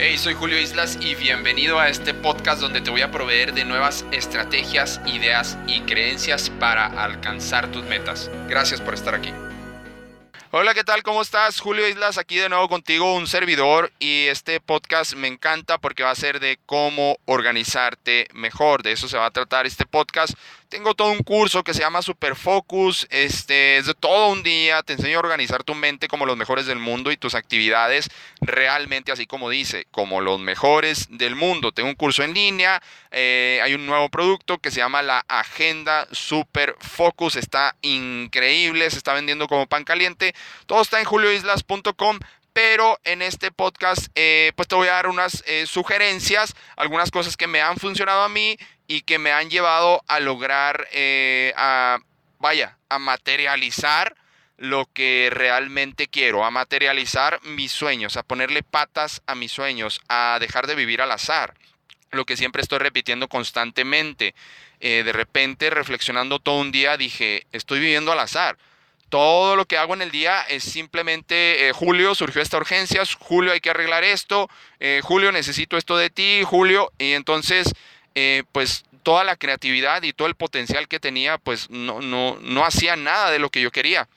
Hey, soy Julio Islas y bienvenido a este podcast donde te voy a proveer de nuevas estrategias, ideas y creencias para alcanzar tus metas. Gracias por estar aquí. Hola, ¿qué tal? ¿Cómo estás? Julio Islas aquí de nuevo contigo, un servidor y este podcast me encanta porque va a ser de cómo organizarte mejor. De eso se va a tratar este podcast. Tengo todo un curso que se llama Super Focus, este es de todo un día, te enseño a organizar tu mente como los mejores del mundo y tus actividades realmente así como dice, como los mejores del mundo. Tengo un curso en línea, eh, hay un nuevo producto que se llama la Agenda Super Focus, está increíble, se está vendiendo como pan caliente. Todo está en julioislas.com pero en este podcast eh, pues te voy a dar unas eh, sugerencias, algunas cosas que me han funcionado a mí y que me han llevado a lograr, eh, a, vaya, a materializar lo que realmente quiero, a materializar mis sueños, a ponerle patas a mis sueños, a dejar de vivir al azar, lo que siempre estoy repitiendo constantemente. de repente, reflexionando todo un día, dije, estoy viviendo al azar todo lo que hago en el día es simplemente, eh, Julio, surgió esta urgencia, Julio, hay que arreglar esto, eh, Julio, necesito esto de ti, Julio, y entonces, eh, pues toda la creatividad y todo el potencial que tenía, pues no, no, no hacía nada de lo que yo quería,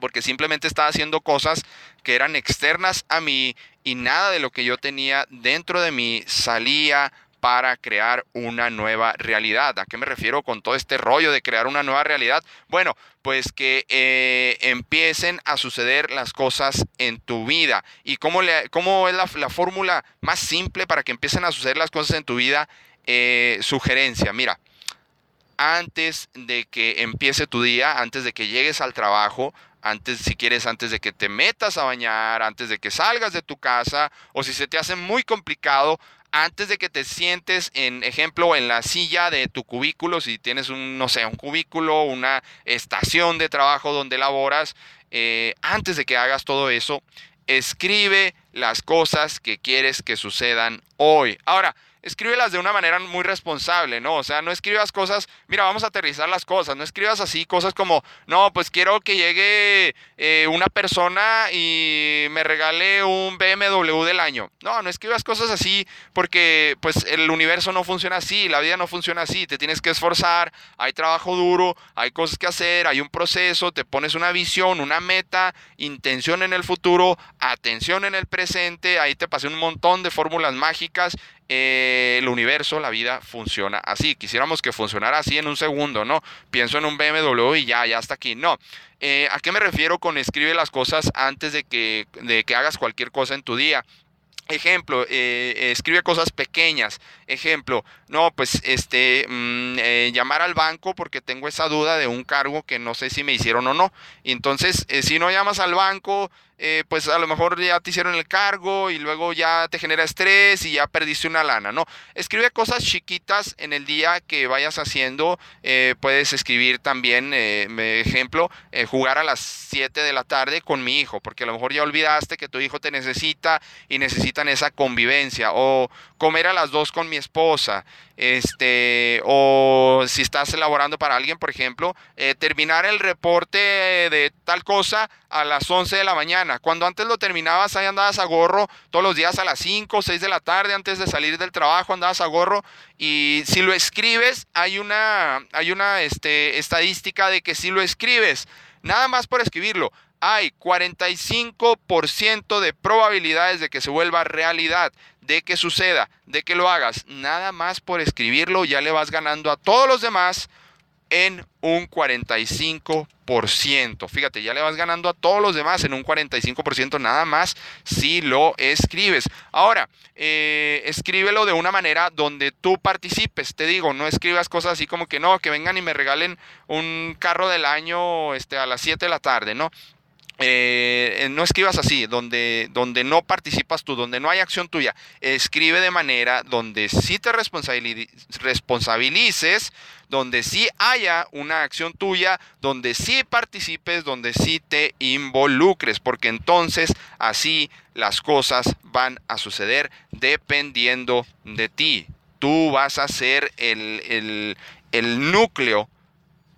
porque simplemente estaba haciendo cosas que eran externas a mí y nada de lo que yo tenía dentro de mí salía para crear una nueva realidad. ¿A qué me refiero con todo este rollo de crear una nueva realidad? Bueno, pues que eh, empiecen a suceder las cosas en tu vida. ¿Y cómo, cómo es la, fórmula más simple para que empiecen a suceder las cosas en tu vida? Eh, sugerencia, mira, antes de que empiece tu día, antes de que llegues al trabajo, antes, si quieres, antes de que te metas a bañar, antes de que salgas de tu casa, o si se te hace muy complicado, antes de que te sientes, en ejemplo, en la silla de tu cubículo, si tienes un, no sé, un cubículo, una estación de trabajo donde laboras, eh, antes de que hagas todo eso, escribe las cosas que quieres que sucedan hoy. Ahora, escríbelas de una manera muy responsable, ¿no? O sea, no escribas cosas, mira, vamos a aterrizar las cosas, no escribas así cosas como, no, pues quiero que llegue eh, una persona y me regale un BMW del año. No, no escribas cosas así porque pues el universo no funciona así, la vida no funciona así, te tienes que esforzar, hay trabajo duro, hay cosas que hacer, hay un proceso, te pones una visión, una meta, intención en el futuro, atención en el presente, ahí te pasé un montón de fórmulas mágicas eh, el universo, la vida funciona así. Quisiéramos que funcionara así en un segundo, ¿no? Pienso en un BMW y ya, ya está aquí. No. Eh, ¿A qué me refiero con escribe las cosas antes de que, de que hagas cualquier cosa en tu día? Ejemplo, eh, escribe cosas pequeñas. Ejemplo, no, pues este, mm, llamar al banco porque tengo esa duda de un cargo que no sé si me hicieron o no. entonces, si no llamas al banco, eh, pues a lo mejor ya te hicieron el cargo y luego ya te genera estrés y ya perdiste una lana, ¿no? Escribe cosas chiquitas en el día que vayas haciendo. Eh, puedes escribir también, eh, ejemplo, jugar a las 7 de la tarde con mi hijo, porque a lo mejor ya olvidaste que tu hijo te necesita y necesitan esa convivencia. O comer a las 2 con mi esposa. Este, o si estás elaborando para alguien, por ejemplo, terminar el reporte de tal cosa a las 11 de la mañana. Cuando antes lo terminabas, ahí andabas a gorro todos los días a las 5 o 6 de la tarde, antes de salir del trabajo, andabas a gorro. Y si lo escribes, hay una, hay una este, estadística de que si lo escribes, nada más por escribirlo, hay 45% de probabilidades de que se vuelva realidad, de que suceda, de que lo hagas. Nada más por escribirlo, ya le vas ganando a todos los demás en un 45%. Fíjate, ya le vas ganando a todos los demás en un 45% nada más si lo escribes. Ahora, eh, escríbelo de una manera donde tú participes. Te digo, no escribas cosas así como que no, que vengan y me regalen un carro del año este, a las 7 de la tarde, ¿no? Eh, no escribas así, donde, donde no participas tú, donde no hay acción tuya. Escribe de manera donde sí te responsabilices, donde sí haya una acción tuya, donde sí participes, donde sí te involucres, porque entonces así las cosas van a suceder dependiendo de ti. Tú vas a ser el, el núcleo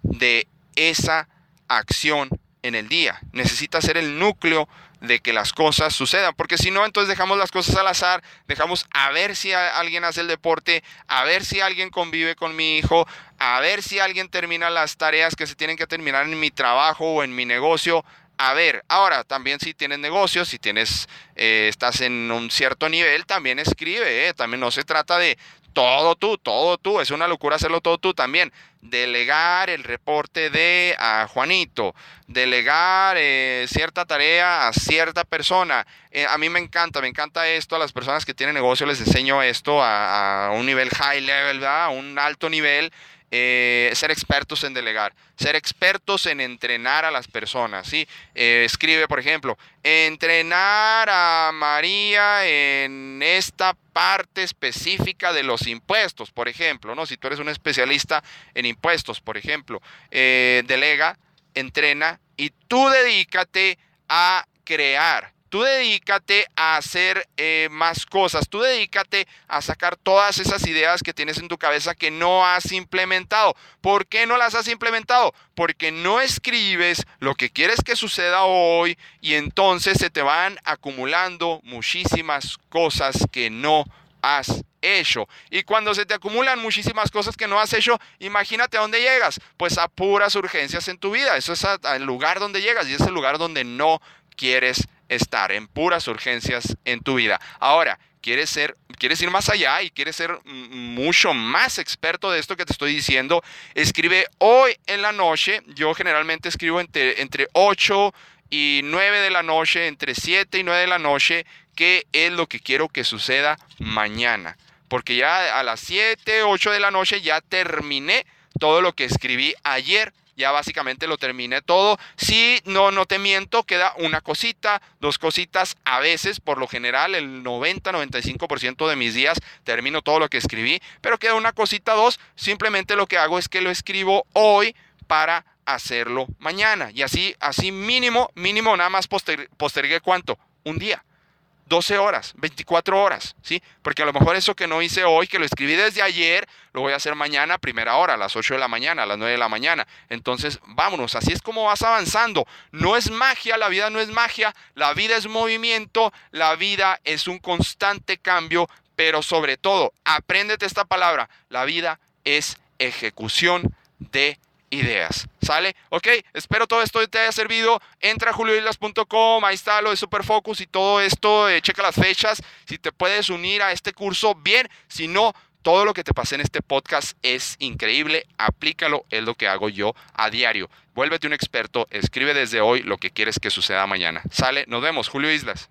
de esa acción en el día. Necesita ser el núcleo de que las cosas sucedan, porque si no, entonces dejamos las cosas al azar, dejamos a ver si alguien hace el deporte, a ver si alguien convive con mi hijo, a ver si alguien termina las tareas que se tienen que terminar en mi trabajo o en mi negocio. A ver, ahora también si tienes negocios, si tienes, eh, estás en un cierto nivel, también escribe, eh, también no se trata de todo tú, todo tú, es una locura hacerlo todo tú también. Delegar el reporte de a Juanito, delegar eh, cierta tarea a cierta persona. a mí me encanta, me encanta esto, a las personas que tienen negocio les enseño esto a, un nivel high level, a un alto nivel eh, ser expertos en delegar, ser expertos en entrenar a las personas. ¿sí? Eh, escribe, por ejemplo, entrenar a María en esta parte específica de los impuestos, por ejemplo. ¿no? Si tú eres un especialista en impuestos, por ejemplo, eh, delega, entrena y tú dedícate a crear Tú dedícate a hacer eh, más cosas, tú dedícate a sacar todas esas ideas que tienes en tu cabeza que no has implementado. ¿Por qué no las has implementado? Porque no escribes lo que quieres que suceda hoy y entonces se te van acumulando muchísimas cosas que no has hecho. Y cuando se te acumulan muchísimas cosas que no has hecho, imagínate a dónde llegas. Pues a puras urgencias en tu vida. Eso es el lugar donde llegas y es el lugar donde no quieres estar en puras urgencias en tu vida. Ahora, quieres ser, quieres ir más allá y quieres ser mucho más experto de esto que te estoy diciendo, escribe hoy en la noche. Yo generalmente escribo entre, entre 8 y 9 de la noche, entre 7 y 9 de la noche, qué es lo que quiero que suceda mañana. Porque ya a las 7, 8 de la noche ya terminé todo lo que escribí ayer ya básicamente lo terminé todo. Si no, no te miento, queda una cosita, dos cositas. A veces, por lo general, el 90-95% de mis días termino todo lo que escribí, pero queda una cosita, dos. Simplemente lo que hago es que lo escribo hoy para hacerlo mañana. Y así, así mínimo, mínimo, nada más postergué cuánto? Un día. 12 horas, 24 horas, ¿sí? Porque a lo mejor eso que no hice hoy, que lo escribí desde ayer, lo voy a hacer mañana a primera hora, a las 8 de la mañana, a las 9 de la mañana. Entonces, vámonos, así es como vas avanzando. No es magia, la vida no es magia, la vida es movimiento, la vida es un constante cambio, pero sobre todo, apréndete esta palabra, la vida es ejecución de ideas. ¿Sale? Ok, espero todo esto te haya servido. Entra a julioislas.com, ahí está lo de Superfocus y todo esto. Eh, checa las fechas. Si te puedes unir a este curso, bien. Si no, todo lo que te pasé en este podcast es increíble. Aplícalo, es lo que hago yo a diario. Vuélvete un experto, escribe desde hoy lo que quieres que suceda mañana. Sale, nos vemos, Julio Islas.